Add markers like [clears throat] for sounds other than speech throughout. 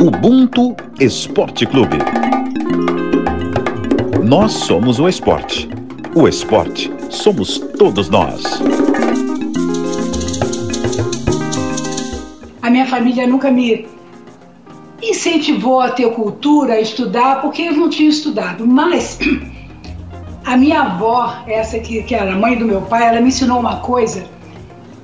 Ubuntu Esporte Clube. Nós somos o esporte. O esporte somos todos nós. A minha família nunca me incentivou a ter cultura, a estudar, porque eu não tinha estudado. Mas [clears throat] a minha avó, essa que, que era a mãe do meu pai, ela me ensinou uma coisa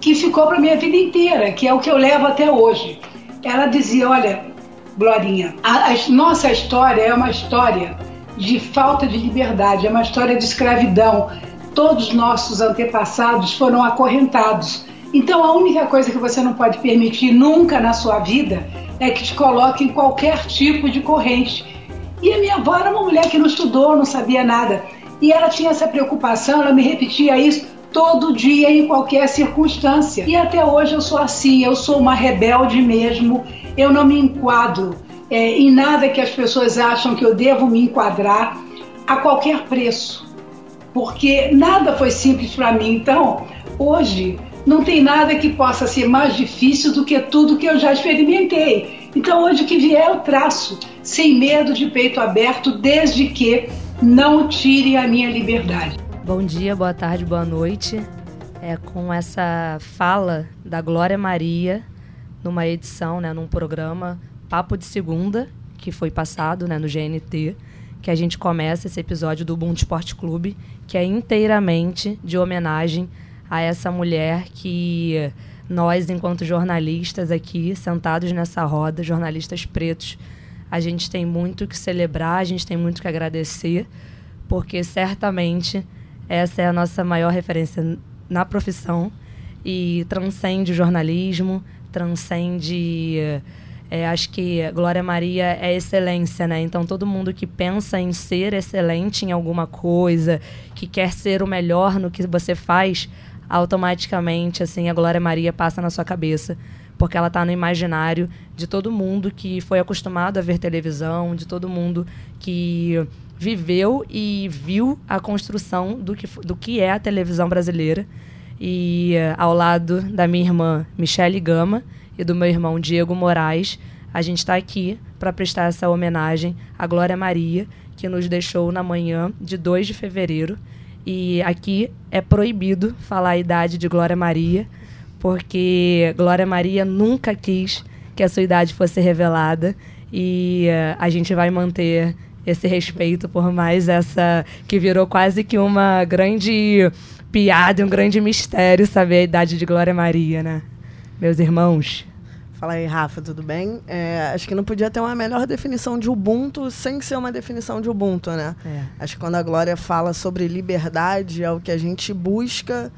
que ficou para minha vida inteira, que é o que eu levo até hoje. Ela dizia: Olha, Glorinha, a, a nossa história é uma história de falta de liberdade, é uma história de escravidão. Todos os nossos antepassados foram acorrentados. Então a única coisa que você não pode permitir nunca na sua vida é que te coloque em qualquer tipo de corrente. E a minha avó era uma mulher que não estudou, não sabia nada. E ela tinha essa preocupação, ela me repetia isso todo dia, em qualquer circunstância. E até hoje eu sou assim, eu sou uma rebelde mesmo, eu não me enquadro é, em nada que as pessoas acham que eu devo me enquadrar a qualquer preço. Porque nada foi simples para mim. Então, hoje, não tem nada que possa ser mais difícil do que tudo que eu já experimentei. Então, hoje, o que vier, eu traço, sem medo de peito aberto, desde que não tire a minha liberdade. Bom dia, boa tarde, boa noite. É com essa fala da Glória Maria numa edição, né, num programa Papo de Segunda, que foi passado né, no GNT, que a gente começa esse episódio do Ubuntu Esporte Clube, que é inteiramente de homenagem a essa mulher que nós, enquanto jornalistas aqui, sentados nessa roda, jornalistas pretos, a gente tem muito que celebrar, a gente tem muito que agradecer, porque certamente essa é a nossa maior referência na profissão e transcende o jornalismo, transcende. É, acho que Glória Maria é excelência, né? Então todo mundo que pensa em ser excelente em alguma coisa, que quer ser o melhor no que você faz, automaticamente assim a Glória Maria passa na sua cabeça, porque ela está no imaginário de todo mundo que foi acostumado a ver televisão, de todo mundo que viveu e viu a construção do que, do que é a televisão brasileira. E uh, ao lado da minha irmã Michele Gama e do meu irmão Diego Moraes, a gente está aqui para prestar essa homenagem à Glória Maria, que nos deixou na manhã de 2 de fevereiro. E aqui é proibido falar a idade de Glória Maria, porque Glória Maria nunca quis que a sua idade fosse revelada. E uh, a gente vai manter esse respeito por mais essa que virou quase que uma grande piada, um grande mistério saber a idade de Glória Maria, né? Meus irmãos. Fala aí, Rafa, tudo bem? É, acho que não podia ter uma melhor definição de Ubuntu sem ser uma definição de Ubuntu, né? É. Acho que quando a Glória fala sobre liberdade, é o que a gente busca,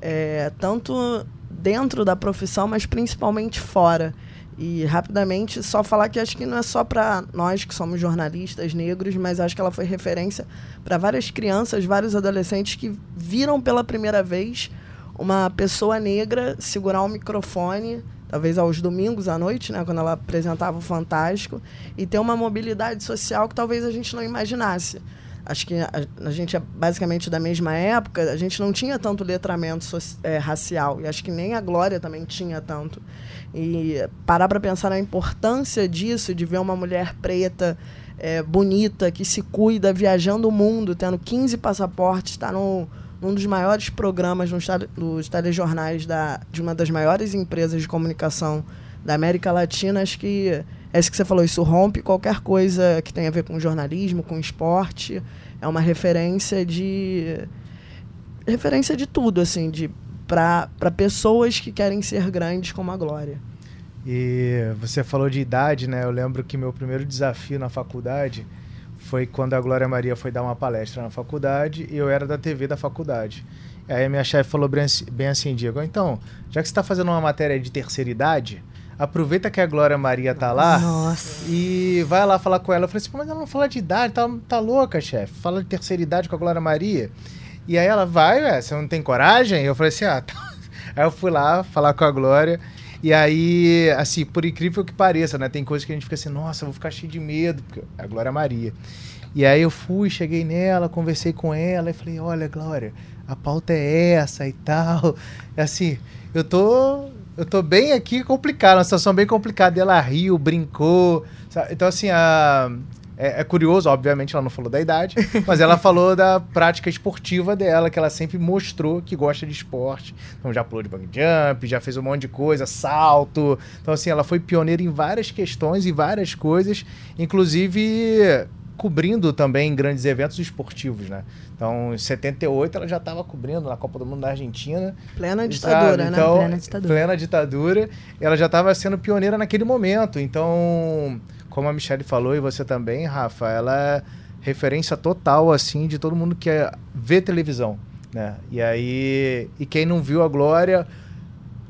é, tanto dentro da profissão, mas principalmente fora. E rapidamente, só falar que acho que não é só para nós que somos jornalistas negros, mas acho que ela foi referência para várias crianças, vários adolescentes que viram pela primeira vez uma pessoa negra segurar um microfone, talvez aos domingos à noite, né, quando ela apresentava o Fantástico, e ter uma mobilidade social que talvez a gente não imaginasse acho que a, a, gente é basicamente da mesma época, a gente não tinha tanto letramento so, é, racial, e acho que nem a Glória também tinha tanto. E parar para pensar na importância disso, de ver uma mulher preta, é, bonita, que se cuida, viajando o mundo, tendo 15 passaportes, está num dos maiores programas nos, nos telejornais da, de uma das maiores empresas de comunicação da América Latina, acho que isso que você falou, isso rompe qualquer coisa que tenha a ver com jornalismo, com esporte. É uma referência de. referência de tudo, assim, de para pessoas que querem ser grandes como a Glória. E você falou de idade, né? Eu lembro que meu primeiro desafio na faculdade foi quando a Glória Maria foi dar uma palestra na faculdade e eu era da TV da faculdade. Aí a minha chefe falou bem assim, Diego, então, já que você está fazendo uma matéria de terceira idade, aproveita que a Glória Maria tá lá Nossa. e vai lá falar com ela. Eu falei assim, mas ela não fala de idade, tá, tá louca, chefe. Fala de terceira idade com a Glória Maria. E aí ela vai, ué, você não tem coragem? Eu falei assim, ah, tá. [laughs] Aí eu fui lá falar com a Glória. E aí, assim, por incrível que pareça, né? Tem coisas que a gente fica assim, nossa, eu vou ficar cheio de medo, porque é a Glória Maria. E aí eu fui, cheguei nela, conversei com ela e falei, olha, Glória, a pauta é essa e tal. É assim, eu tô eu tô bem aqui complicado, uma situação bem complicada. E ela riu, brincou. Sabe? Então, assim, a, é, é, curioso, obviamente ela não falou da idade, [laughs] mas ela falou da prática esportiva dela, que ela sempre mostrou que gosta de esporte. Então já pulou de bang jump, já fez um monte de coisa, salto. Então, assim, ela foi pioneira em várias questões e várias coisas, inclusive cobrindo também grandes eventos esportivos, né? Então, em 78 ela já estava cobrindo na Copa do Mundo da Argentina. Plena ditadura, né? Então, plena ditadura. Plena ditadura. Ela já estava sendo pioneira naquele momento. Então, como a Michelle falou e você também, Rafa, ela é referência total, assim, de todo mundo que é, vê televisão, né? E aí, e quem não viu a Glória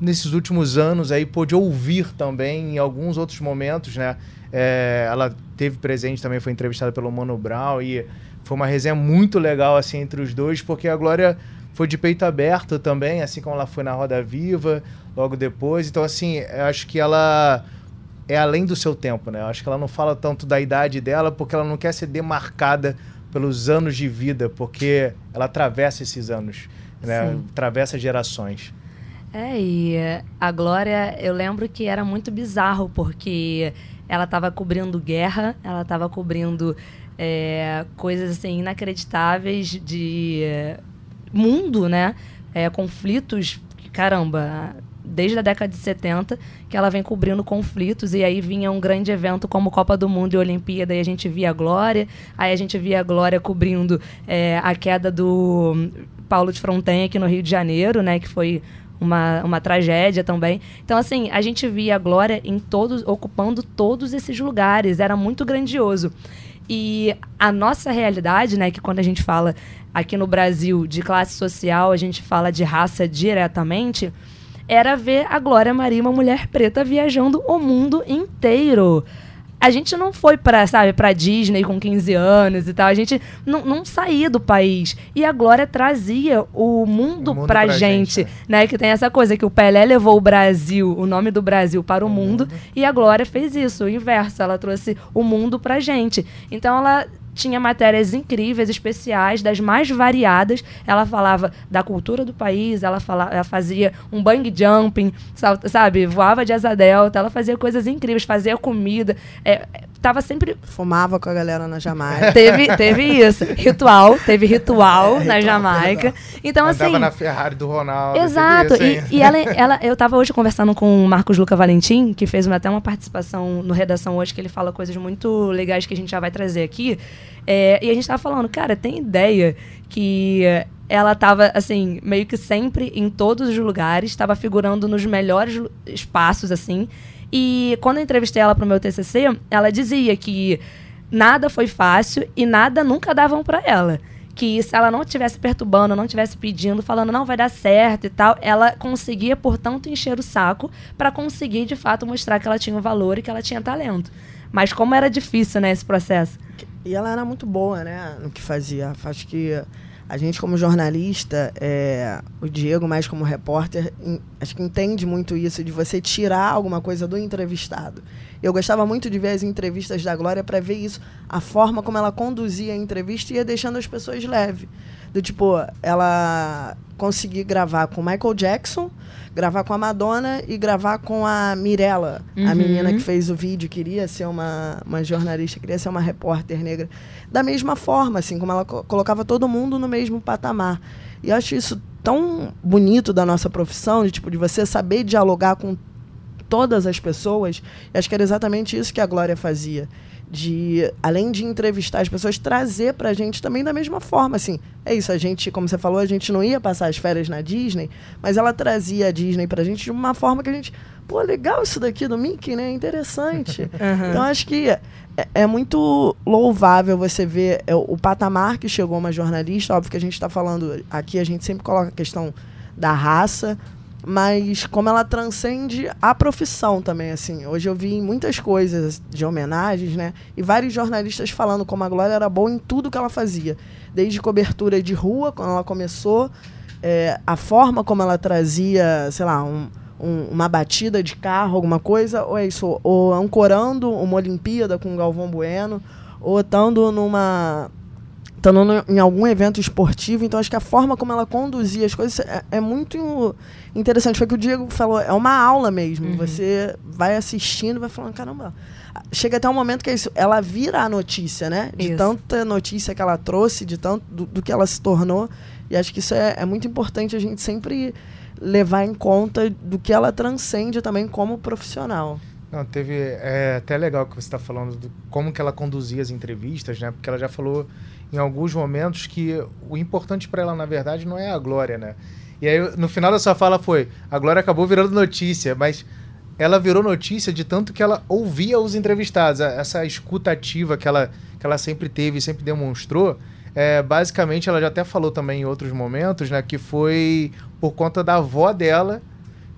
nesses últimos anos aí pôde ouvir também em alguns outros momentos, né? É, ela teve presente também, foi entrevistada pelo Mano Brown e foi uma resenha muito legal, assim, entre os dois, porque a Glória foi de peito aberto também, assim como ela foi na Roda Viva, logo depois. Então, assim, acho que ela é além do seu tempo, né? Eu acho que ela não fala tanto da idade dela porque ela não quer ser demarcada pelos anos de vida, porque ela atravessa esses anos, né? Sim. Atravessa gerações. É, e a Glória, eu lembro que era muito bizarro, porque ela estava cobrindo guerra, ela estava cobrindo é, coisas assim inacreditáveis de é, mundo, né? É, conflitos, caramba, desde a década de 70 que ela vem cobrindo conflitos e aí vinha um grande evento como Copa do Mundo e Olimpíada e a gente via a Glória, aí a gente via a Glória cobrindo é, a queda do Paulo de Fronten aqui no Rio de Janeiro, né, que foi uma, uma tragédia também. Então, assim, a gente via a Glória em todos, ocupando todos esses lugares, era muito grandioso. E a nossa realidade, né, que quando a gente fala aqui no Brasil de classe social, a gente fala de raça diretamente, era ver a Glória Maria, uma mulher preta, viajando o mundo inteiro. A gente não foi para, sabe, para Disney com 15 anos e tal. A gente não, não saía do país. E a Glória trazia o mundo, o mundo pra, pra gente, gente, né? Que tem essa coisa que o Pelé levou o Brasil, o nome do Brasil para o, o mundo, mundo, e a Glória fez isso, o inverso. Ela trouxe o mundo pra gente. Então ela tinha matérias incríveis, especiais, das mais variadas. Ela falava da cultura do país, ela, falava, ela fazia um bang jumping, sabe? Voava de asa delta, ela fazia coisas incríveis, fazia comida. É, tava sempre. Fumava com a galera na Jamaica. [laughs] teve, teve isso. Ritual, teve ritual é, na Jamaica. Então, Andava assim. na Ferrari do Ronaldo. Exato. E, e, ela, ela, eu tava hoje conversando com o Marcos Luca Valentim, que fez uma, até uma participação no Redação hoje, que ele fala coisas muito legais que a gente já vai trazer aqui. É, e a gente tava falando, cara, tem ideia que ela tava, assim, meio que sempre em todos os lugares, estava figurando nos melhores espaços, assim. E quando eu entrevistei ela pro meu TCC, ela dizia que nada foi fácil e nada nunca davam para ela. Que se ela não estivesse perturbando, não estivesse pedindo, falando não vai dar certo e tal, ela conseguia, portanto, encher o saco para conseguir de fato mostrar que ela tinha um valor e que ela tinha talento. Mas como era difícil, né, esse processo? E ela era muito boa, né, no que fazia. Acho que a gente como jornalista, é, o Diego mais como repórter, in, acho que entende muito isso de você tirar alguma coisa do entrevistado. Eu gostava muito de ver as entrevistas da Glória para ver isso, a forma como ela conduzia a entrevista e ia deixando as pessoas leve. Do tipo, ela conseguir gravar com Michael Jackson, gravar com a Madonna e gravar com a Mirella, uhum. a menina que fez o vídeo, queria ser uma, uma jornalista, queria ser uma repórter negra. Da mesma forma, assim, como ela co colocava todo mundo no mesmo patamar. E eu acho isso tão bonito da nossa profissão, de, tipo, de você saber dialogar com todas as pessoas. E acho que era exatamente isso que a Glória fazia de além de entrevistar as pessoas trazer para a gente também da mesma forma assim. É isso a gente como você falou a gente não ia passar as férias na Disney mas ela trazia a Disney para a gente de uma forma que a gente pô legal isso daqui do Mickey né? Interessante. [laughs] Uhum. então acho que é, é, muito louvável você ver é, o patamar que chegou uma jornalista. Óbvio que a gente está falando aqui a gente sempre coloca a questão da raça mas como ela transcende a profissão também, assim. Hoje eu vi muitas coisas de homenagens, né? E vários jornalistas falando como a Glória era boa em tudo que ela fazia. Desde cobertura de rua, quando ela começou, é, a forma como ela trazia, sei lá, um, um, uma batida de carro, alguma coisa, ou é isso, ou ancorando uma Olimpíada com o Galvão Bueno, ou estando numa estando em algum evento esportivo, então acho que a forma como ela conduzia as coisas é, é muito interessante. Foi o que o Diego falou, é uma aula mesmo. Uhum. Você vai assistindo, vai falando, caramba. Chega até um momento que é isso, ela vira a notícia, né? De isso. tanta notícia que ela trouxe, de tanto do, do, que ela se tornou. E acho que isso é, é muito importante a gente sempre levar em conta do que ela transcende também como profissional. Não, teve. É até legal que você está falando de como que ela conduzia as entrevistas, né? Porque ela já falou em alguns momentos que o importante para ela, na verdade, não é a glória, né? E aí, no final da sua fala foi: a glória acabou virando notícia, mas ela virou notícia de tanto que ela ouvia os entrevistados. Essa escuta ativa que ela, que ela sempre teve e sempre demonstrou. É, basicamente, ela já até falou também em outros momentos, né? Que foi por conta da avó dela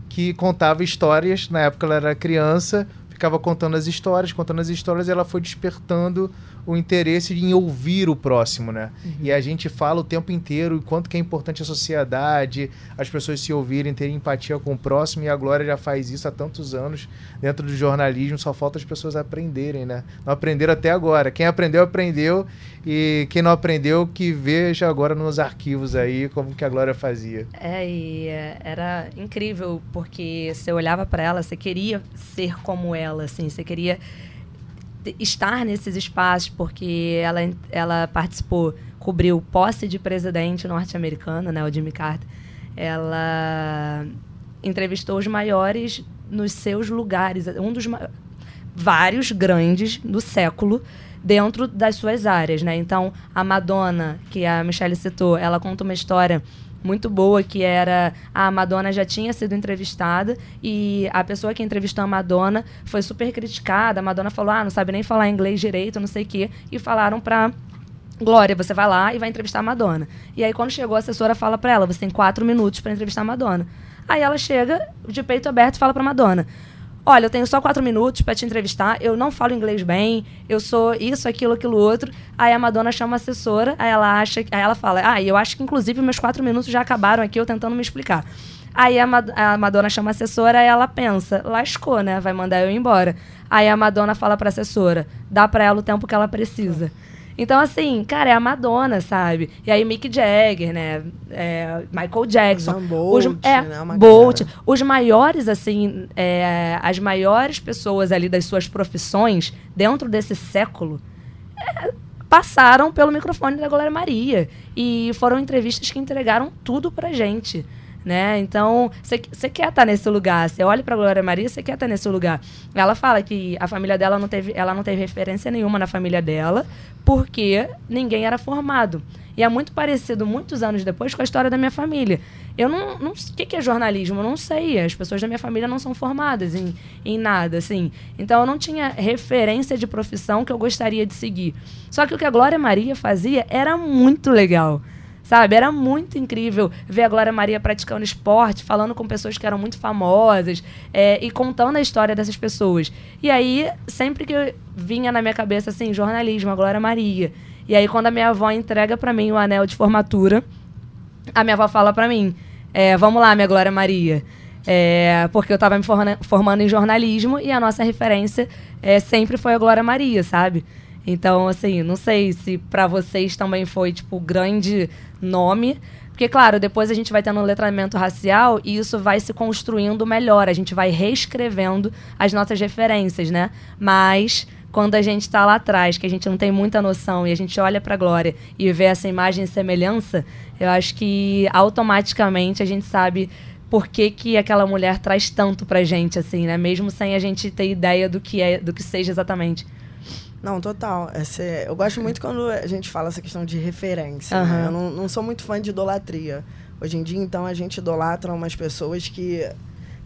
que contava histórias. Na época ela era criança, ficava contando as histórias, contando as histórias, e ela foi despertando o interesse em ouvir o próximo, né? Uhum. E a gente fala o tempo inteiro o quanto que é importante a sociedade, as pessoas se ouvirem, terem empatia com o próximo, e a Glória já faz isso há tantos anos dentro do jornalismo, só falta as pessoas aprenderem, né? Não aprenderam até agora. Quem aprendeu, aprendeu, e quem não aprendeu, que veja agora nos arquivos aí como que a Glória fazia. É, e é, era incrível, porque você olhava para ela, você queria ser como ela, assim, você queria estar nesses espaços, porque ela, ela participou, cobriu posse de presidente norte-americano, né, o Jimmy Carter. Ela entrevistou os maiores nos seus lugares, um dos vários grandes do século dentro das suas áreas, né? Então, a Madonna, que a Michelle citou, ela conta uma história muito boa, que era a Madonna já tinha sido entrevistada e a pessoa que entrevistou a Madonna foi super criticada. A Madonna falou: ah, não sabe nem falar inglês direito, não sei o quê. E falaram pra. Glória, você vai lá e vai entrevistar a Madonna. E aí, quando chegou, a assessora fala para ela: você tem quatro minutos para entrevistar a Madonna. Aí ela chega de peito aberto e fala pra Madonna: Olha, eu tenho só quatro minutos para te entrevistar, eu não falo inglês bem, eu sou isso, aquilo, aquilo outro. Aí a Madonna chama a assessora, aí ela acha, aí ela fala, ah, eu acho que inclusive meus quatro minutos já acabaram aqui, eu tentando me explicar. Aí a, Mad a Madonna chama a assessora, aí ela pensa, lascou, né? Vai mandar eu embora. Aí a Madonna fala pra assessora, dá pra ela o tempo que ela precisa. Então, assim, cara, é a Madonna, sabe? E aí Mick Jagger, né? É, Michael Jackson. Bolt, os, é, né? Bolt. Os maiores, assim, é, as maiores pessoas ali das suas profissões, dentro desse século, é, passaram pelo microfone da Glória Maria. E foram entrevistas que entregaram tudo pra gente né? Então, você quer estar tá nesse lugar. Você olha para Glória Maria, você quer estar tá nesse lugar. Ela fala que a família dela não teve, ela não teve referência nenhuma na família dela, porque ninguém era formado. E é muito parecido, muitos anos depois, com a história da minha família. Eu não. não o que, que é jornalismo? Eu não sei. As pessoas da minha família não são formadas em, em nada, assim. Então eu não tinha referência de profissão que eu gostaria de seguir. Só que o que a Glória Maria fazia era muito legal sabe? Era muito incrível ver a Glória Maria praticando esporte, falando com pessoas que eram muito famosas é, e contando a história dessas pessoas. E aí, sempre que vinha na minha cabeça, assim, jornalismo, a Glória Maria. E aí, quando a minha avó entrega para mim o anel de formatura, a minha avó fala para mim, é, vamos lá, minha Glória Maria. É, porque eu estava me formando em jornalismo e a nossa referência é, sempre foi a Glória Maria, sabe? Então, assim, não sei se para vocês também foi, tipo, grande nome. Porque, claro, depois a gente vai tendo um letramento racial e isso vai se construindo melhor. A gente vai reescrevendo as nossas referências, né? Mas quando a gente está lá atrás, que a gente não tem muita noção e a gente olha para a Glória e vê essa imagem e semelhança, eu acho que automaticamente a gente sabe por que, que aquela mulher traz tanto pra gente, assim, né? Mesmo sem a gente ter ideia do que é, do que seja exatamente. Não, total. Essa, eu gosto muito quando a gente fala essa questão de referência. Uhum. Né? Eu não, não sou muito fã de idolatria. Hoje em dia, então, a gente idolatra umas pessoas que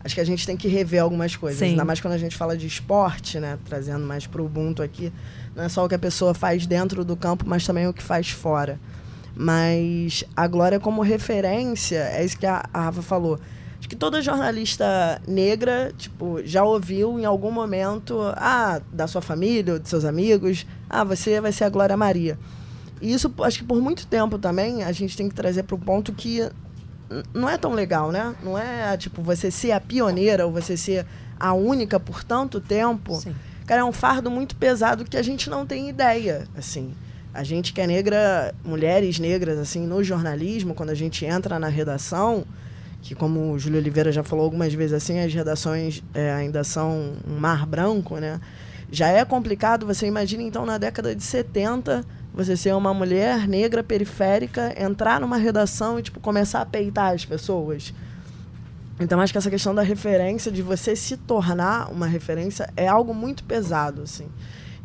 acho que a gente tem que rever algumas coisas. Sim. Ainda mais quando a gente fala de esporte, né? Trazendo mais para o Ubuntu aqui. Não é só o que a pessoa faz dentro do campo, mas também o que faz fora. Mas a Glória como referência, é isso que a, a Rafa falou Acho que toda jornalista negra, tipo, já ouviu em algum momento, ah, da sua família, de seus amigos, ah, você vai ser a Glória Maria. E isso, acho que por muito tempo também, a gente tem que trazer para o ponto que não é tão legal, né? Não é, tipo, você ser a pioneira ou você ser a única por tanto tempo. Sim. Cara, é um fardo muito pesado que a gente não tem ideia, assim. A gente que é negra, mulheres negras, assim, no jornalismo, quando a gente entra na redação, que como o Júlio Oliveira já falou algumas vezes assim, as redações é, ainda são um mar branco, né? Já é complicado, você imagina então na década de 70, você ser uma mulher negra periférica, entrar numa redação e tipo começar a peitar as pessoas. Então acho que essa questão da referência, de você se tornar uma referência, é algo muito pesado, assim.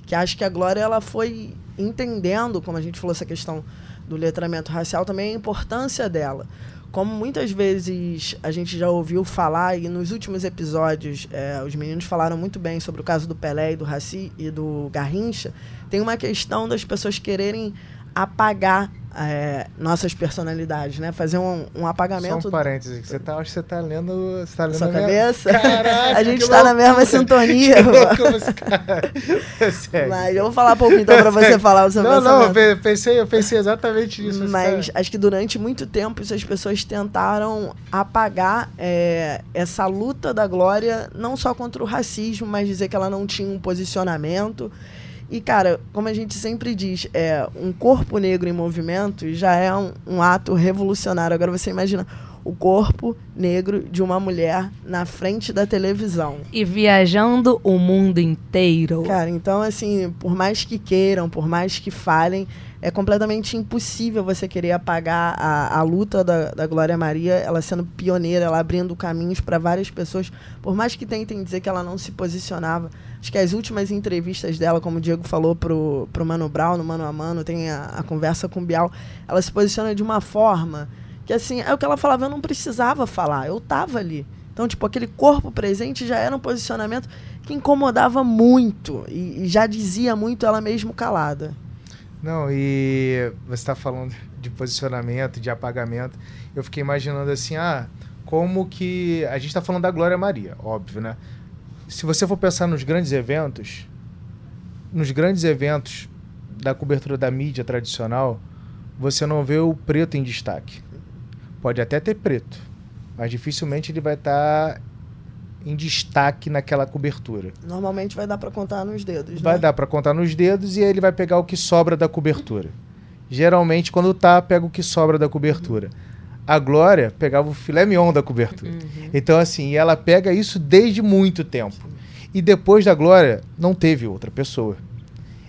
Que acho que a Glória ela foi entendendo, como a gente falou essa questão do letramento racial, também a importância dela como muitas vezes a gente já ouviu falar, e nos últimos episódios é, os meninos falaram muito bem sobre o caso do Pelé e do Raci e do Garrincha, tem uma questão das pessoas quererem apagar é, nossas personalidades, né? Fazer um, um apagamento. Só um parênteses, você tá, acho que você tá lendo. Você tá lendo Sua cabeça? Caraca, [laughs] a gente está na mesma sintonia. [laughs] [laughs] Mas eu vou falar um pouco então para você falar o seu Não, pensamento. não, eu pensei, eu pensei exatamente nisso. Mas acho que durante muito tempo essas pessoas tentaram apagar é, essa luta da Glória, não só contra o racismo, mas dizer que ela não tinha um posicionamento. E, cara, como a gente sempre diz, é, um corpo negro em movimento já é um, um ato revolucionário. Agora você imagina o corpo negro de uma mulher na frente da televisão. E viajando o mundo inteiro. Cara, então, assim, por mais que queiram, por mais que falem, é completamente impossível você querer apagar a, a luta da, da Glória Maria, ela sendo pioneira, ela abrindo caminhos para várias pessoas, por mais que tentem dizer que ela não se posicionava. Acho que as últimas entrevistas dela, como o Diego falou pro, pro Mano Brown, no Mano a Mano, tem a, a conversa com o Bial, ela se posiciona de uma forma que, assim, é o que ela falava, eu não precisava falar, eu tava ali. Então, tipo, aquele corpo presente já era um posicionamento que incomodava muito e, e já dizia muito ela mesmo calada. Não, e você está falando de posicionamento, de apagamento. Eu fiquei imaginando assim, ah, como que. A gente está falando da Glória Maria, óbvio, né? Se você for pensar nos grandes eventos, nos grandes eventos da cobertura da mídia tradicional, você não vê o preto em destaque. Pode até ter preto, mas dificilmente ele vai estar tá em destaque naquela cobertura. Normalmente vai dar para contar nos dedos. Vai né? dar para contar nos dedos e aí ele vai pegar o que sobra da cobertura. Geralmente, quando tá, pega o que sobra da cobertura. A Glória pegava o filé mignon da cobertura. Uhum. Então, assim, ela pega isso desde muito tempo. E depois da Glória, não teve outra pessoa.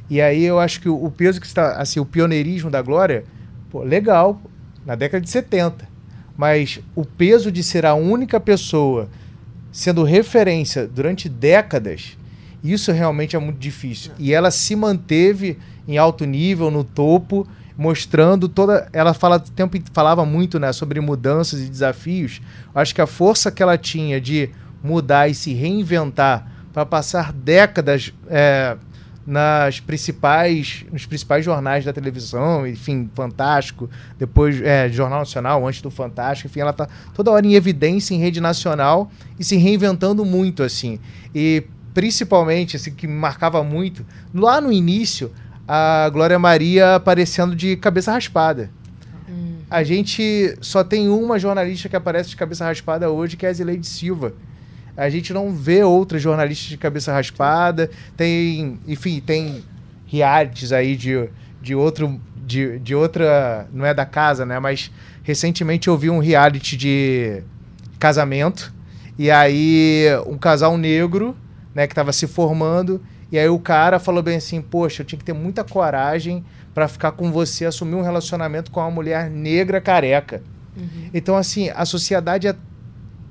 E aí eu acho que o, peso que está, assim, o pioneirismo da Glória, pô, legal, na década de 70. Mas o peso de ser a única pessoa sendo referência durante décadas, isso realmente é muito difícil. E ela se manteve em alto nível, no topo, mostrando toda. Ela fala, tempo, falava muito né, sobre mudanças e desafios. Acho que a força que ela tinha de mudar e se reinventar para passar décadas é, nas principais, nos principais jornais da televisão, enfim, Fantástico, depois é, Jornal Nacional, antes do Fantástico, enfim, ela está toda hora em evidência em rede nacional e se reinventando muito, assim. E principalmente, assim, que me marcava muito, lá no início, a Glória Maria aparecendo de cabeça raspada. Hum. A gente só tem uma jornalista que aparece de cabeça raspada hoje, que é a Zileide Silva. A gente não vê outras jornalistas de cabeça raspada. Tem, enfim, tem realities aí de, de outro. De, de outra. Não é da casa, né? Mas recentemente eu vi um reality de casamento. E aí, um casal negro, né, que estava se formando. E aí o cara falou bem assim: Poxa, eu tinha que ter muita coragem para ficar com você, assumir um relacionamento com uma mulher negra careca. Uhum. Então, assim, a sociedade é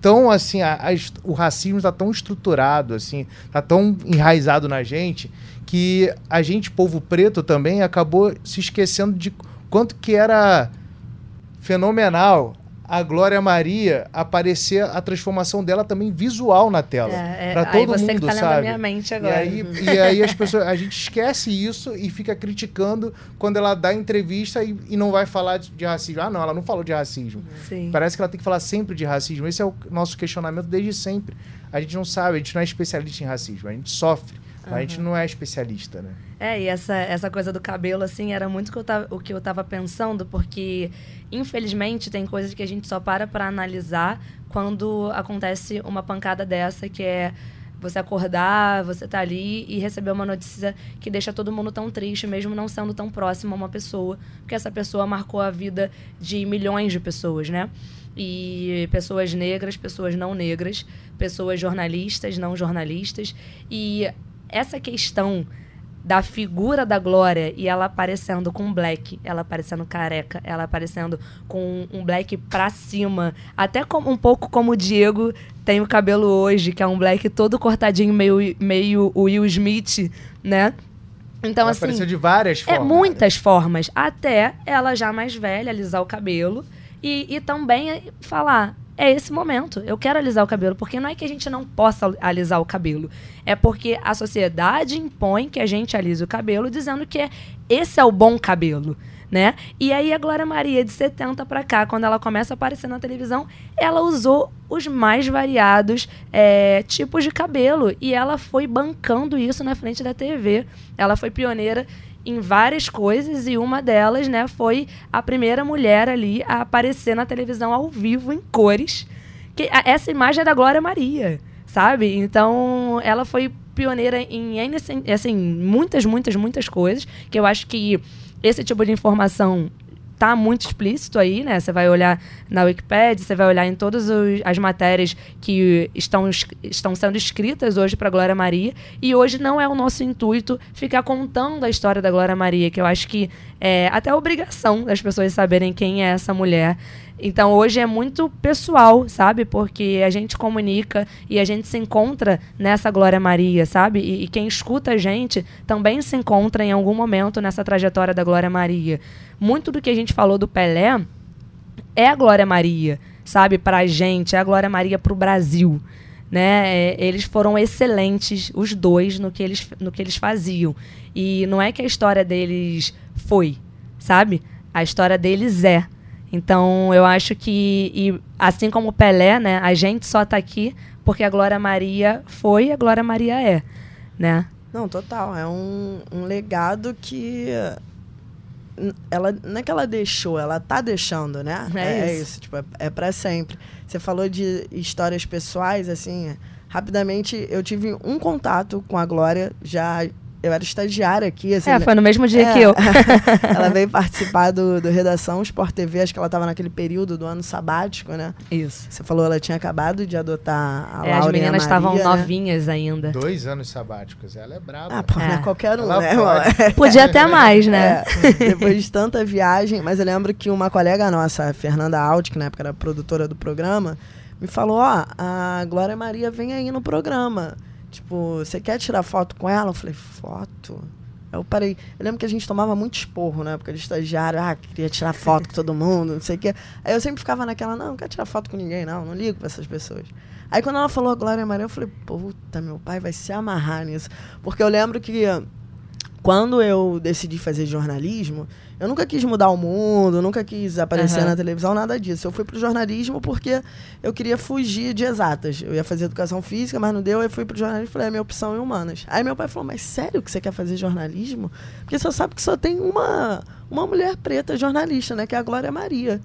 tão assim, a, a, o racismo está tão estruturado, assim, está tão enraizado na gente que a gente, povo preto, também acabou se esquecendo de quanto que era fenomenal a Glória Maria aparecer a transformação dela também visual na tela. É, é, para aí todo você mundo, que tá sabe? minha mente E agora. aí, e aí as pessoas, a gente esquece isso e fica criticando quando ela dá entrevista e, e não vai falar de, de racismo. Ah, não, ela não falou de racismo. Sim. Parece que ela tem que falar sempre de racismo. Esse é o nosso questionamento desde sempre. A gente não sabe, a gente não é especialista em racismo, a gente sofre. Mas A gente não é especialista, né? É, e essa, essa coisa do cabelo, assim, era muito que eu tava- o que eu tava pensando, porque, infelizmente, tem coisas que a gente só para pra analisar quando acontece uma pancada dessa, que é Você acordar, você tá ali e receber uma notícia que deixa todo mundo tão triste, mesmo não sendo tão próximo a uma pessoa, porque essa pessoa marcou a vida de milhões de pessoas, né? E pessoas negras, pessoas não negras, pessoas jornalistas, não jornalistas. E essa questão da figura da Glória e ela aparecendo com black, ela aparecendo careca, ela aparecendo com um black pra cima, até como, um pouco como o Diego tem o cabelo hoje, que é um black todo cortadinho, meio, meio Will Smith, né? Então, ela assim. Apareceu de várias é, formas. É, muitas formas. Até ela já mais velha, alisar o cabelo. E, e também falar: é esse momento. Eu quero alisar o cabelo, porque não é que a gente não possa alisar o cabelo. É porque a sociedade impõe que a gente alise o cabelo, dizendo que esse é o bom cabelo. Né? E aí a Glória Maria, de 70 para cá, quando ela começa a aparecer na televisão, ela usou os mais variados é, tipos de cabelo. E ela foi bancando isso na frente da TV. Ela foi pioneira em várias coisas e uma delas, né, foi a primeira mulher ali a aparecer na televisão ao vivo em cores. Que essa imagem é da Glória Maria, sabe? Então, ela foi pioneira em assim, muitas, muitas, muitas coisas, que eu acho que esse tipo de informação tá muito explícito aí, né? Você vai olhar na Wikipedia, você vai olhar em todas as matérias que estão, estão sendo escritas hoje para Glória Maria. E hoje não é o nosso intuito ficar contando a história da Glória Maria, que eu acho que é até a obrigação das pessoas saberem quem é essa mulher. Então hoje é muito pessoal, sabe? Porque a gente comunica e a gente se encontra nessa Glória Maria, sabe? E, e, quem escuta a gente também se encontra em algum momento nessa trajetória da Glória Maria. Muito do que a gente falou do Pelé é a Glória Maria, sabe? Pra gente, é a Glória Maria pro Brasil. Né? É, eles foram excelentes, os dois, no que, eles, no que eles faziam. E não é que a história deles foi, sabe? A história deles é. Então, eu acho que, e, assim como o Pelé, né, a gente só está aqui porque a Glória Maria foi e a Glória Maria é, né? Não, total. É um, um legado que ela não é que ela deixou, ela tá deixando, né? É, é isso. isso. tipo, é, é para sempre. Você falou de histórias pessoais, assim, rapidamente eu tive um contato com a Glória já eu era estagiária aqui. Assim, é, foi no mesmo dia é, que eu. [laughs] ela veio participar do, do Redação Sport TV, acho que ela estava naquele período do ano sabático, né? Isso. Você falou ela tinha acabado de adotar a é, As meninas estavam né? novinhas ainda. Dois anos sabáticos, ela é brava. Ah, pô, é. não é qualquer um, ela né? Pode. [laughs] Podia até [laughs] mais, né? É, depois de tanta viagem, mas eu lembro que uma colega nossa, a Fernanda Alt, que na época era produtora do programa, me falou, ó, oh, a Glória Maria vem aí no programa. Tipo, você quer tirar foto com ela? Eu falei, foto? Eu parei. Eu lembro que a gente tomava muito esporro na época de estagiário. Ah, queria tirar foto com todo mundo, não sei o quê. Aí eu sempre ficava naquela, não, não quero tirar foto com ninguém, não, não ligo pra essas pessoas. Aí quando ela falou a Glória Maria, eu falei, puta, meu pai vai se amarrar nisso. Porque eu lembro que quando eu decidi fazer jornalismo, eu nunca quis mudar o mundo, nunca quis aparecer uhum. na televisão, nada disso. Eu fui pro jornalismo porque eu queria fugir de exatas. Eu ia fazer educação física, mas não deu. Aí fui pro jornalismo e falei, é minha opção em humanas. Aí meu pai falou, mas sério que você quer fazer jornalismo? Porque você sabe que só tem uma, uma mulher preta jornalista, né? Que é a Glória Maria.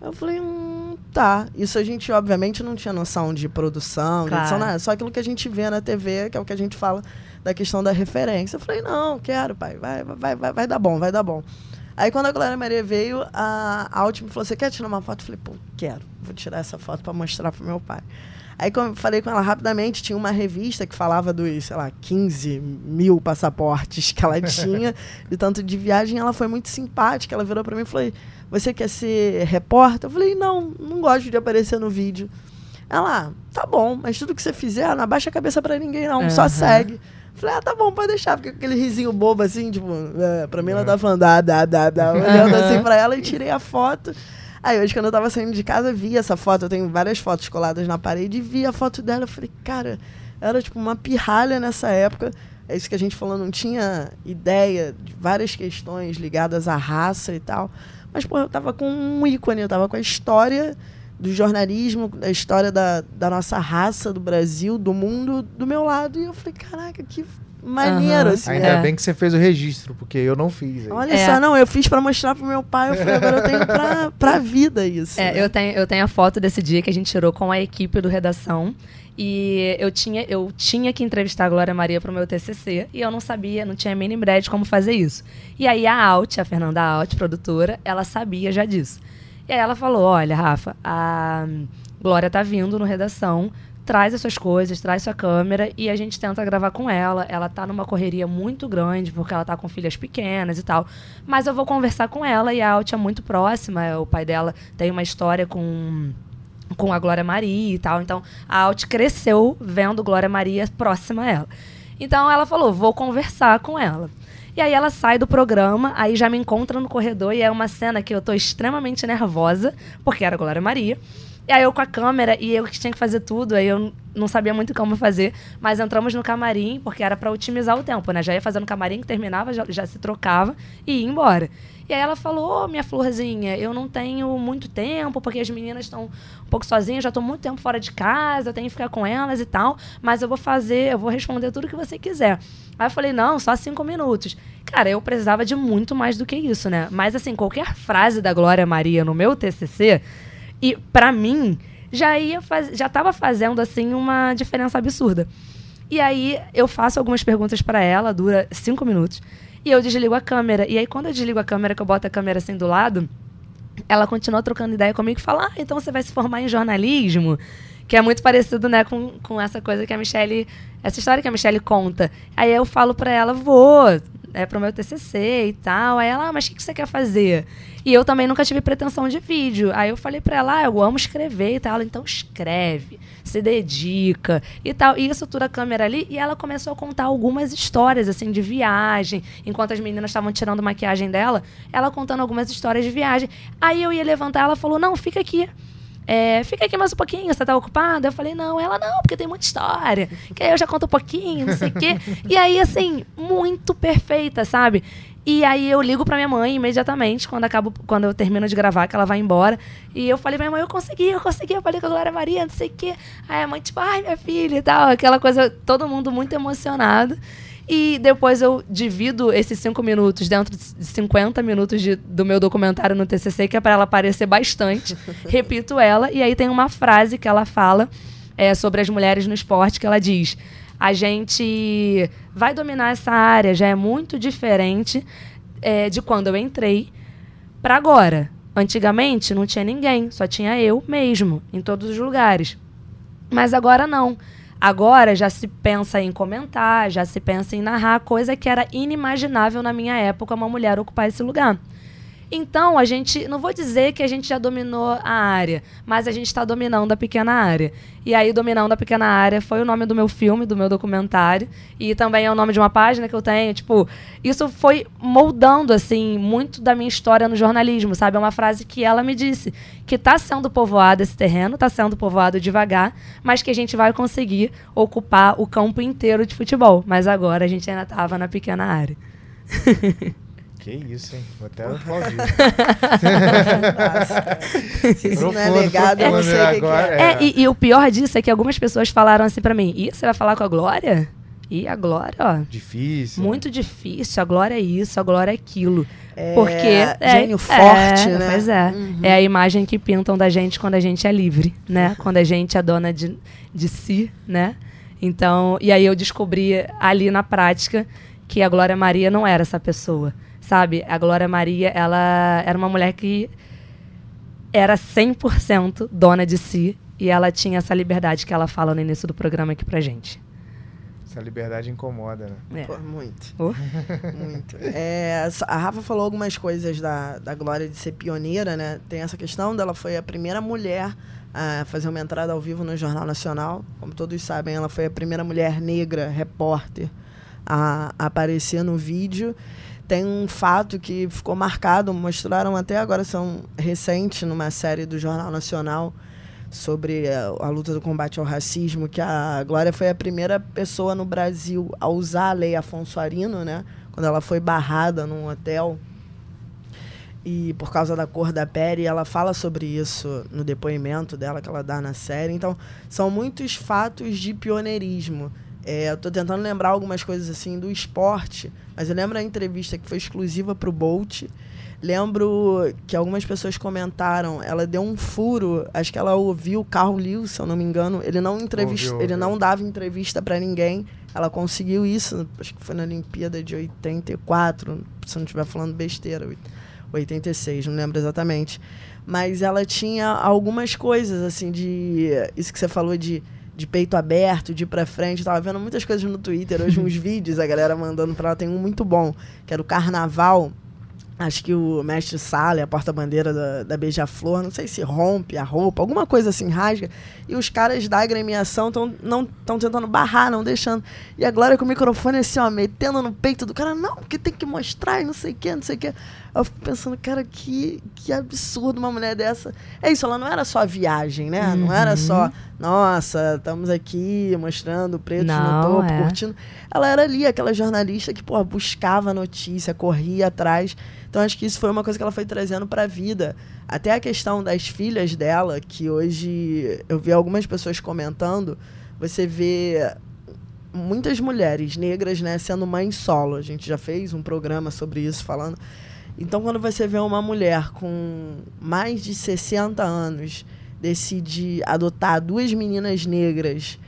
Eu falei, hum, tá. Isso a gente, obviamente, não tinha noção de produção, claro. de edição, nada. Só aquilo que a gente vê na TV, que é o que a gente fala da questão da referência. Eu falei, não, quero, pai. Vai, vai, vai, vai dar bom, vai dar bom. Aí quando a Glória Maria veio, a, a me falou: Você quer tirar uma foto? Eu falei: Pô, quero. Vou tirar essa foto para mostrar pro meu pai. Aí eu falei com ela rapidamente, tinha uma revista que falava dos, sei lá, 15 mil passaportes que ela [laughs] tinha, de tanto de viagem. Ela foi muito simpática. Ela virou para mim e falou: Você quer ser repórter? Eu falei: Não, não gosto de aparecer no vídeo. Ela, ah, tá bom, mas tudo que você fizer, não abaixa a cabeça para ninguém, não, uhum. só segue. Falei, ah, tá bom, pode deixar, porque aquele risinho bobo assim, tipo, é, pra mim ela tá falando, ah, dá, dá, dá, olhando assim pra ela e tirei a foto. Aí hoje, quando eu tava saindo de casa, vi essa foto, eu tenho várias fotos coladas na parede, e vi a foto dela, eu falei, cara, era tipo uma pirralha nessa época. É isso que a gente falou, não tinha ideia de várias questões ligadas à raça e tal. Mas, pô, eu tava com um ícone, eu tava com a história do jornalismo, da história da, da nossa raça, do Brasil, do mundo, do meu lado. E eu falei, caraca, que maneiro, uhum. assim. Ainda é. bem que você fez o registro, porque eu não fiz. Aí. Olha é. só, não, eu fiz para mostrar pro meu pai, eu falei, agora eu tenho pra, pra vida isso. É, né? eu, tenho, eu tenho a foto desse dia que a gente tirou com a equipe do Redação. E eu tinha, eu tinha que entrevistar a Glória Maria para o meu TCC e eu não sabia, não tinha a mínima ideia de como fazer isso. E aí a Alt, a Fernanda Alt, produtora, ela sabia já disso. E aí ela falou: Olha, Rafa, a Glória tá vindo no redação, traz as suas coisas, traz sua câmera e a gente tenta gravar com ela. Ela tá numa correria muito grande porque ela tá com filhas pequenas e tal. Mas eu vou conversar com ela e a Alt é muito próxima. O pai dela tem uma história com com a Glória Maria e tal. Então, a Alt cresceu vendo Glória Maria próxima a ela. Então, ela falou: vou conversar com ela. E aí ela sai do programa, aí já me encontra no corredor e é uma cena que eu tô extremamente nervosa, porque era Glória Maria. E aí eu com a câmera e eu que tinha que fazer tudo, aí eu não sabia muito como fazer, mas entramos no camarim, porque era para otimizar o tempo, né? Já ia fazendo camarim, que terminava, já, já se trocava e ia embora. E aí ela falou: Ô, oh, minha florzinha, eu não tenho muito tempo, porque as meninas estão um pouco sozinhas, já estou muito tempo fora de casa, eu tenho que ficar com elas e tal, mas eu vou fazer, eu vou responder tudo que você quiser. Aí eu falei: não, só cinco minutos. Cara, eu precisava de muito mais do que isso, né? Mas assim, qualquer frase da Glória Maria no meu TCC, e para mim, já ia faz... já estava fazendo assim uma diferença absurda. E aí eu faço algumas perguntas para ela, dura cinco minutos. E eu desligo a câmera. E aí, quando eu desligo a câmera, que eu boto a câmera assim do lado, ela continua trocando ideia comigo e fala: Ah, então você vai se formar em jornalismo? Que é muito parecido, né, com, com essa coisa que a Michelle. Essa história que a Michelle conta. Aí eu falo pra ela: Vou, é pro meu TCC e tal. Aí ela: ah, Mas o que, que você quer fazer? E eu também nunca tive pretensão de vídeo. Aí eu falei pra ela, ah, eu amo escrever e tal. Ela, então escreve, se dedica e tal. E isso tudo a câmera ali. E ela começou a contar algumas histórias, assim, de viagem. Enquanto as meninas estavam tirando maquiagem dela, ela contando algumas histórias de viagem. Aí eu ia levantar, ela falou, não, fica aqui. É, fica aqui mais um pouquinho, você tá ocupada? Eu falei, não, ela não, porque tem muita história. Que aí eu já conto um pouquinho, não sei o quê. E aí, assim, muito perfeita, sabe? E aí eu ligo pra minha mãe imediatamente, quando, acabo, quando eu termino de gravar, que ela vai embora. E eu falei, minha mãe, eu consegui, eu consegui, eu falei com a Glória Maria, não sei o quê. Aí a mãe, tipo, ai, minha filha e tal, aquela coisa, todo mundo muito emocionado. E depois eu divido esses cinco minutos dentro de 50 minutos de, do meu documentário no TCC, que é para ela aparecer bastante. [laughs] Repito ela, e aí tem uma frase que ela fala é, sobre as mulheres no esporte, que ela diz a gente vai dominar essa área, já é muito diferente é, de quando eu entrei para agora. Antigamente não tinha ninguém, só tinha eu mesmo, em todos os lugares. Mas agora não. Agora já se pensa em comentar, já se pensa em narrar, coisa que era inimaginável na minha época uma mulher ocupar esse lugar. Então, a gente, não vou dizer que a gente já dominou a área, mas a gente está dominando a pequena área. E aí, Dominando a Pequena Área foi o nome do meu filme, do meu documentário. E também é o nome de uma página que eu tenho. Tipo, isso foi moldando, assim, muito da minha história no jornalismo, sabe? É uma frase que ela me disse: que está sendo povoado esse terreno, está sendo povoado devagar, mas que a gente vai conseguir ocupar o campo inteiro de futebol. Mas agora a gente ainda estava na pequena área. [laughs] Que isso, hein? Vou até aplaudir. Se isso não é legado, eu não sei o que, é. é. é e, e, o pior disso é que algumas pessoas falaram assim para mim: Ih, você vai falar com a Glória? E a Glória, ó. Difícil. Muito né? difícil. A Glória é isso, a Glória é aquilo. É, Porque. É, gênio forte, é, né? Pois é. Uhum. É a imagem que pintam da gente quando a gente é livre, né? [laughs] quando a gente é dona de, de si, né? Então, e aí eu descobri ali na prática que a Glória Maria não era essa pessoa sabe? A Glória Maria, ela era uma mulher que era 100% dona de si e ela tinha essa liberdade que ela fala no início do programa aqui pra gente. Essa liberdade incomoda, né? É. Pô, muito. Oh. muito. É, a Rafa falou algumas coisas da, da Glória de ser pioneira, né? Tem essa questão dela foi a primeira mulher a fazer uma entrada ao vivo no Jornal Nacional. Como todos sabem, ela foi a primeira mulher negra repórter a, a aparecer no vídeo tem um fato que ficou marcado, mostraram até agora, são recente, numa série do Jornal Nacional, sobre a, a, luta do combate ao racismo, que a Glória foi a primeira pessoa no Brasil a usar a lei Afonso Arino, né? Quando ela foi barrada num hotel e por causa da cor da pele, ela fala sobre isso no depoimento dela que ela dá na série. Então, são muitos fatos de pioneirismo É, eu tô tentando lembrar algumas coisas assim do esporte, mas eu lembro a entrevista que foi exclusiva para o Bolt. Lembro que algumas pessoas comentaram, ela deu um furo, acho que ela ouviu o Carl Lewis, se eu não me engano, ele não entrevista, ele não dava entrevista para ninguém. Ela conseguiu isso, acho que foi na Olimpíada de 84, se eu não estiver falando besteira, 86, não lembro exatamente. Mas ela tinha algumas coisas assim de isso que você falou de de peito aberto, de ir pra frente. tava vendo muitas coisas no Twitter, hoje [laughs] uns vídeos, a galera mandando pra ela. Tem um muito bom, que era o Carnaval. Acho que o mestre Sala, a porta-bandeira da, da Beija-Flor, não sei se rompe a roupa, alguma coisa assim, rasga. E os caras da agremiação estão não estão tentando barrar, não deixando. E a Glória com o microfone assim, ó, metendo no peito do cara, não, porque tem que mostrar e não sei o que, não sei o que. Eu fico pensando, cara, que, que absurdo uma mulher dessa. É isso, ela não era só viagem, né? Uhum. Não era só, uhum. nossa, estamos aqui mostrando pretos no topo, é. curtindo. Ela era ali, aquela jornalista que, pô, buscava notícia, corria atrás. Então acho que isso foi uma coisa que ela foi trazendo para a vida. Até a questão das filhas dela, que hoje eu vi algumas pessoas comentando, você vê muitas mulheres negras, né, sendo mãe solo. A gente já fez um programa sobre isso falando então, quando você vê uma mulher com mais de 60 anos decide adotar duas meninas negras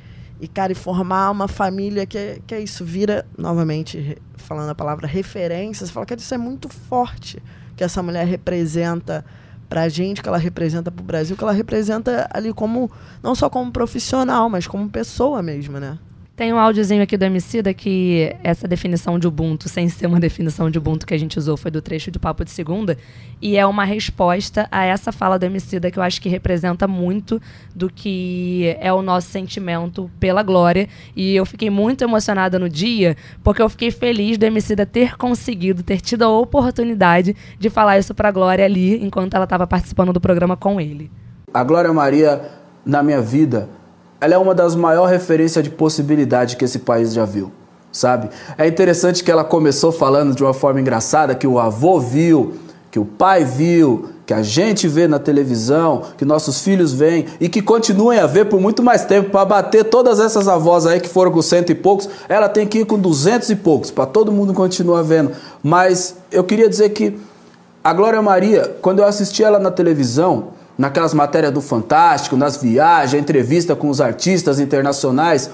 e, cara, e formar uma família que é, que é isso, vira, novamente, falando a palavra referência, você fala que isso é muito forte, que essa mulher representa pra gente, que ela representa pro Brasil, que ela representa ali como, não só como profissional, mas como pessoa mesmo, né? Tem um áudiozinho aqui do Emicida que essa definição de Ubuntu, sem ser uma definição de Ubuntu que a gente usou, foi do trecho do Papo de Segunda. E é uma resposta a essa fala do Emicida que eu acho que representa muito do que é o nosso sentimento pela Glória. E eu fiquei muito emocionada no dia, porque eu fiquei feliz do Emicida ter conseguido, ter tido a oportunidade de falar isso pra Glória ali, enquanto ela estava participando do programa com ele. A Glória Maria, na minha vida, ela é uma das maiores referências de possibilidade que esse país já viu, sabe? É interessante que ela começou falando de uma forma engraçada que o avô viu, que o pai viu, que a gente vê na televisão, que nossos filhos veem e que continuem a ver por muito mais tempo para bater todas essas avós aí que foram com cento e poucos, ela tem que ir com duzentos e poucos para todo mundo continuar vendo. Mas eu queria dizer que a Glória Maria, quando eu assisti ela na televisão, naquelas matérias do Fantástico, nas viagens, entrevista com os artistas internacionais,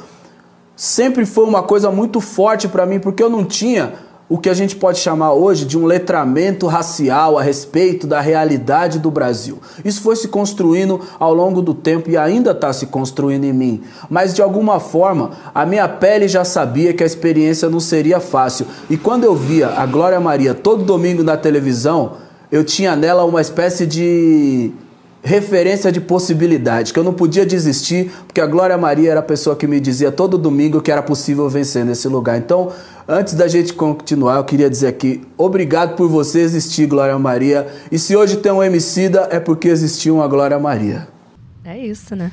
sempre foi uma coisa muito forte para mim, porque eu não tinha o que a gente pode chamar hoje de um letramento racial a respeito da realidade do Brasil. Isso foi se construindo ao longo do tempo e ainda está se construindo em mim. Mas de alguma forma, a minha pele já sabia que a experiência não seria fácil. E quando eu via a Glória Maria todo domingo na televisão, eu tinha nela uma espécie de referência de possibilidade, que eu não podia desistir, porque a Glória Maria era a pessoa que me dizia todo domingo que era possível vencer nesse lugar. Então, antes da gente continuar, eu queria dizer aqui, obrigado por você existir, Glória Maria. E se hoje tem um Emicida, é porque existiu uma Glória Maria. É isso, né?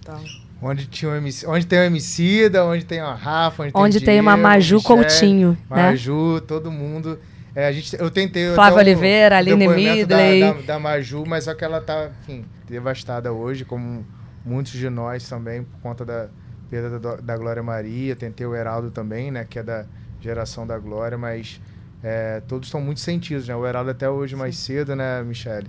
então. [laughs] Onde, tinha um MC, onde tem um Emicida, onde tem uma Rafa, onde, onde tem, tem uma Maju Michelle, Coutinho. Né? Maju, todo mundo. É, a gente, eu tentei. Flávia Oliveira, Aline Midley. Da, da, da, Maju, mas só que ela tá, enfim, devastada hoje, como muitos de nós também, por conta da perda da, da Glória Maria. Tentei o Heraldo também, né, que é da geração da Glória, mas é, todos estão muito sentidos, né? O Heraldo até hoje mais cedo, né, Michele?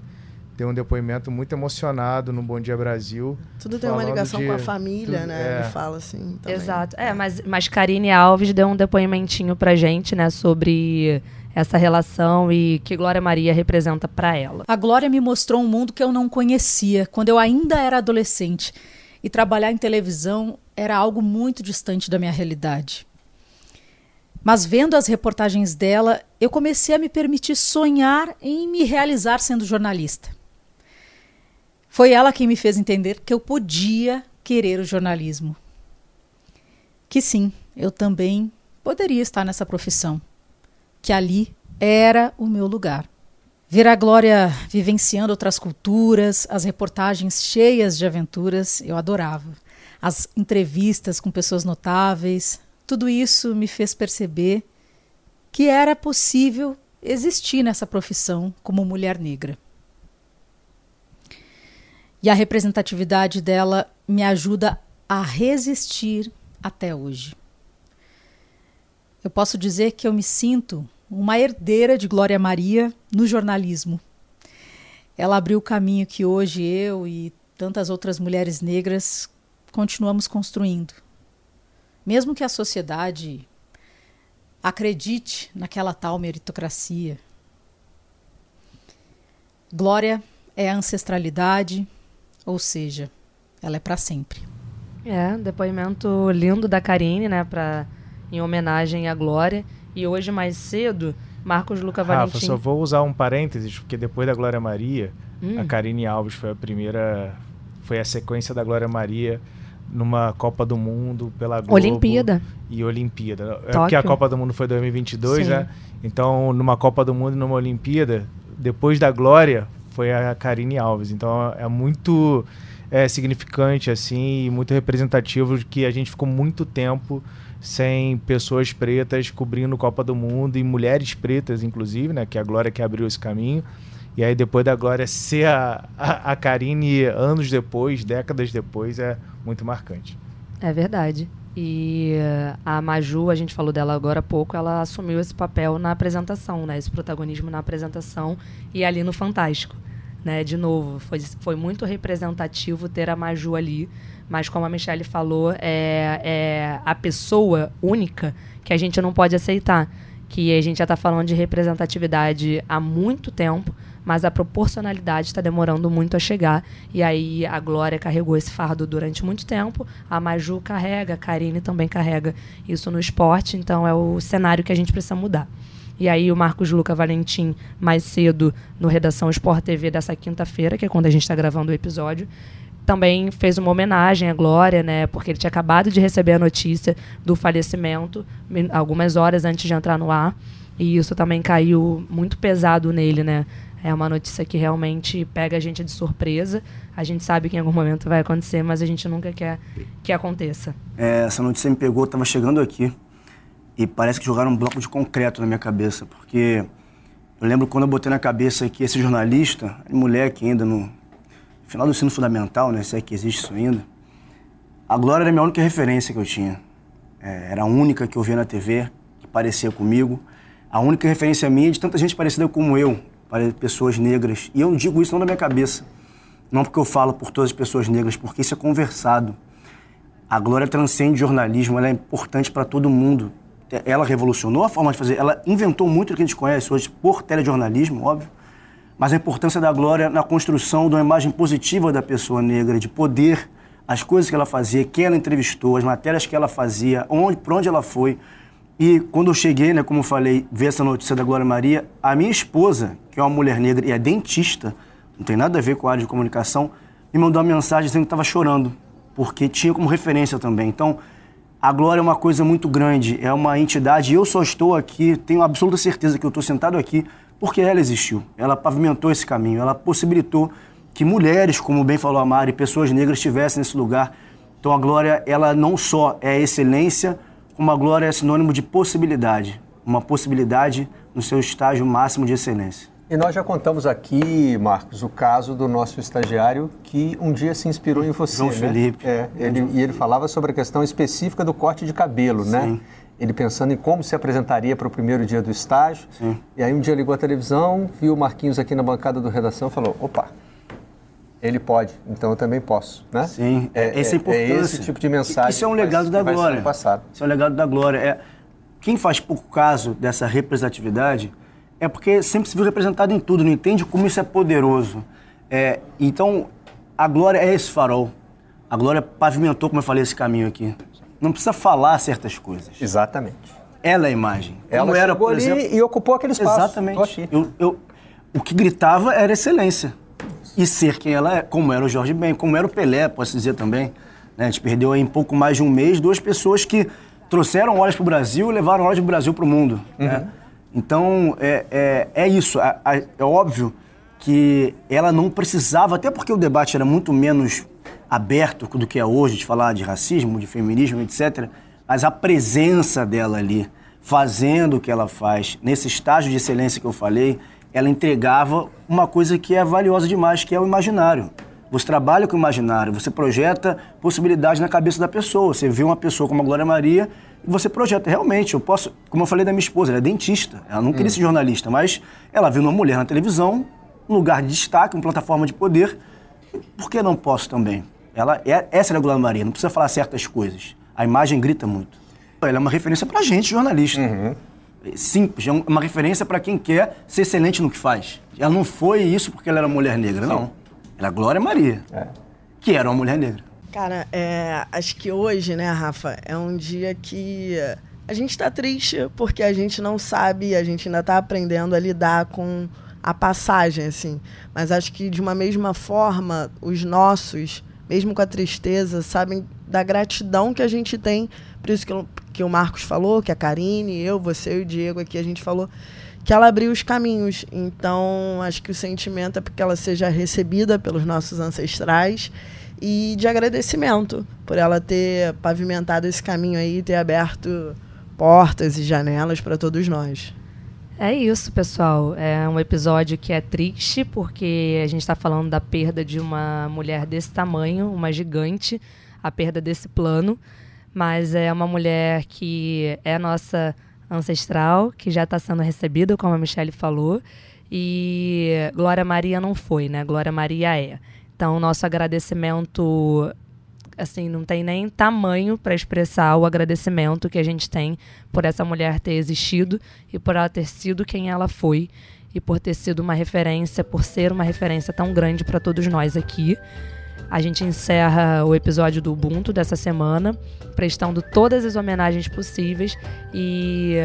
Deu um depoimento muito emocionado no Bom Dia Brasil. Tudo tem uma ligação de, com a família, tudo, né? É. Ele fala assim. Também. Exato. É, mas, mas Karine Alves deu um depoimentinho pra gente, né, sobre essa relação e que Glória Maria representa para ela. A Glória me mostrou um mundo que eu não conhecia quando eu ainda era adolescente e trabalhar em televisão era algo muito distante da minha realidade. Mas vendo as reportagens dela, eu comecei a me permitir sonhar em me realizar sendo jornalista. Foi ela quem me fez entender que eu podia querer o jornalismo. Que sim, eu também poderia estar nessa profissão que ali era o meu lugar. Ver a Glória vivenciando outras culturas, as reportagens cheias de aventuras, eu adorava. As entrevistas com pessoas notáveis, tudo isso me fez perceber que era possível existir nessa profissão como mulher negra. E a representatividade dela me ajuda a resistir até hoje. Eu posso dizer que eu me sinto uma herdeira de Glória Maria no jornalismo. Ela abriu o caminho que hoje eu e tantas outras mulheres negras continuamos construindo. Mesmo que a sociedade acredite naquela tal meritocracia. Glória é a ancestralidade, ou seja, ela é para sempre. É, depoimento lindo da Karine, né, pra, em homenagem à Glória. E hoje, mais cedo, Marcos Luca Rafa, Valentim... só vou usar um parênteses, porque depois da Glória Maria, hum. a Karine Alves foi a primeira... Foi a sequência da Glória Maria numa Copa do Mundo pela Globo. Olimpíada. E Olimpíada. Tóquio. É porque a Copa do Mundo foi 2022, Sim. né? Então, numa Copa do Mundo e numa Olimpíada, depois da Glória, foi a Karine Alves. Então, é muito é, significante, assim, e muito representativo de que a gente ficou muito tempo sem pessoas pretas cobrindo Copa do Mundo e mulheres pretas, inclusive, né? Que é a Glória que abriu esse caminho. E aí depois da Glória ser a, a, a Karine anos depois, décadas depois, é muito marcante. É verdade. E uh, a Maju, a gente falou dela agora há pouco, ela assumiu esse papel na apresentação, né? Esse protagonismo na apresentação e ali no Fantástico. Né? De novo, foi, foi muito representativo ter a Maju ali mas como a Michelle falou, é, é a pessoa única que a gente não pode aceitar. Que a gente já está falando de representatividade há muito tempo, mas a proporcionalidade está demorando muito a chegar. E aí a Glória carregou esse fardo durante muito tempo, a Maju carrega, a Karine também carrega isso no esporte, então é o cenário que a gente precisa mudar. E aí o Marcos Luca Valentim, mais cedo, no Redação Sport TV dessa quinta-feira, que é quando a gente está gravando o episódio, também fez uma homenagem à Glória, né? Porque ele tinha acabado de receber a notícia do falecimento algumas horas antes de entrar no ar. E isso também caiu muito pesado nele, né? É uma notícia que realmente pega a gente de surpresa. A gente sabe que em algum momento vai acontecer, mas a gente nunca quer que aconteça. É, essa notícia me pegou, estava chegando aqui e parece que jogaram um bloco de concreto na minha cabeça, porque eu lembro quando eu botei na cabeça que esse jornalista, moleque ainda no final do ensino fundamental, né? Se é que existe isso ainda. A Glória era a minha única referência que eu tinha. É, era a única que eu via na TV, que parecia comigo. A única referência minha de tanta gente parecida como eu, para pessoas negras. E eu não digo isso não da minha cabeça. Não porque eu falo por todas as pessoas negras, porque isso é conversado. A Glória transcende jornalismo, ela é importante para todo mundo. Ela revolucionou a forma de fazer, ela inventou muito do que a gente conhece hoje por telejornalismo, óbvio mas a importância da Glória na construção de uma imagem positiva da pessoa negra, de poder, as coisas que ela fazia, quem ela entrevistou, as matérias que ela fazia, onde, para onde ela foi. E quando eu cheguei, né, como eu falei, ver essa notícia da Glória Maria, a minha esposa, que é uma mulher negra e é dentista, não tem nada a ver com a área de comunicação, me mandou uma mensagem dizendo que estava chorando, porque tinha como referência também. Então, a Glória é uma coisa muito grande, é uma entidade, eu só estou aqui, tenho absoluta certeza que eu estou sentado aqui porque ela existiu. Ela pavimentou esse caminho, ela possibilitou que mulheres, como bem falou a Mari, pessoas negras estivessem nesse lugar. Então a glória, ela não só é excelência, como a glória é sinônimo de possibilidade, uma possibilidade no seu estágio máximo de excelência. E nós já contamos aqui, Marcos, o caso do nosso estagiário que um dia se inspirou em você. João né? Felipe. É, ele, e ele falava sobre a questão específica do corte de cabelo, né? Sim. né? ele pensando em como se apresentaria para o primeiro dia do estágio. Sim. E aí um dia ligou a televisão, viu o Marquinhos aqui na bancada do redação e falou: opa, ele pode, então eu também posso, né? Sim, é, essa é, importância. É esse tipo de mensagem. Isso é um legado da glória. Isso é um legado da glória. É, quem faz pouco caso dessa representatividade é porque sempre se viu representado em tudo, não entende como isso é poderoso. É, então, a glória é esse farol. A glória pavimentou, como eu falei, esse caminho aqui não precisa falar certas coisas. Exatamente. Ela é a imagem. Ela Como era, por exemplo, e ocupou aquele espaço. Exatamente. Eu, eu, o que gritava era excelência. E ser quem ela é, como era o Jorge Ben, como era o Pelé, posso dizer também. Né? A gente perdeu em pouco mais de um mês duas pessoas que trouxeram olhos para o Brasil e levaram olhos do Brasil para o mundo. Né? Uhum. Né? Então, é, é, é isso. É, é óbvio que ela não precisava, até porque o debate era muito menos aberto do que é hoje, de falar de racismo, de feminismo, etc. Mas a presença dela ali, fazendo o que ela faz, nesse estágio de excelência que eu falei, ela entregava uma coisa que é valiosa demais, que é o imaginário. Você trabalha com o imaginário, você projeta possibilidades na cabeça da pessoa. Você vê uma pessoa como a Glória Maria e você projeta. Realmente, eu posso. Como eu falei da minha esposa, ela é dentista. Ela não queria hum. ser jornalista, mas ela viu uma mulher na televisão, um lugar de destaque, uma plataforma de poder. Por que não posso também? Ela é, essa é a Glória Maria, não precisa falar certas coisas. A imagem grita muito. Ela é uma referência pra gente, jornalista. Uhum. É simples, é uma referência para quem quer ser excelente no que faz. Ela não foi isso porque ela era mulher negra, não. Ela é Glória Maria, é. que era uma mulher negra. Cara, é, acho que hoje, né, Rafa, é um dia que a gente está triste porque a gente não sabe, a gente ainda está aprendendo a lidar com a passagem, assim. Mas acho que de uma mesma forma, os nossos, mesmo com a tristeza, sabem da gratidão que a gente tem. Por isso que, que o Marcos falou, que a Karine, eu, você e o Diego aqui, a gente falou que ela abriu os caminhos. Então, acho que o sentimento é porque ela seja recebida pelos nossos ancestrais e de agradecimento por ela ter pavimentado esse caminho aí, ter aberto portas e janelas para todos nós. É isso, pessoal. É um episódio que é triste porque a gente está falando da perda de uma mulher desse tamanho, uma gigante, a perda desse plano. Mas é uma mulher que é nossa ancestral, que já está sendo recebida, como a Michelle falou. E Glória Maria não foi, né? Glória Maria é. Então, nosso agradecimento assim, não tem nem tamanho para expressar o agradecimento que a gente tem por essa mulher ter existido e por ela ter sido quem ela foi e por ter sido uma referência, por ser uma referência tão grande para todos nós aqui. A gente encerra o episódio do Ubuntu dessa semana, prestando todas as homenagens possíveis e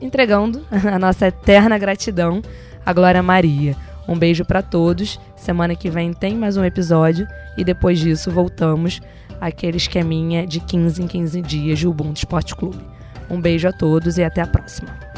entregando [laughs] a nossa eterna gratidão à Glória Maria. Um beijo para todos. Semana que vem tem mais um episódio e depois disso voltamos àquele esqueminha de 15 em 15 dias de Ubuntu Esporte Clube. Um beijo a todos e até a próxima.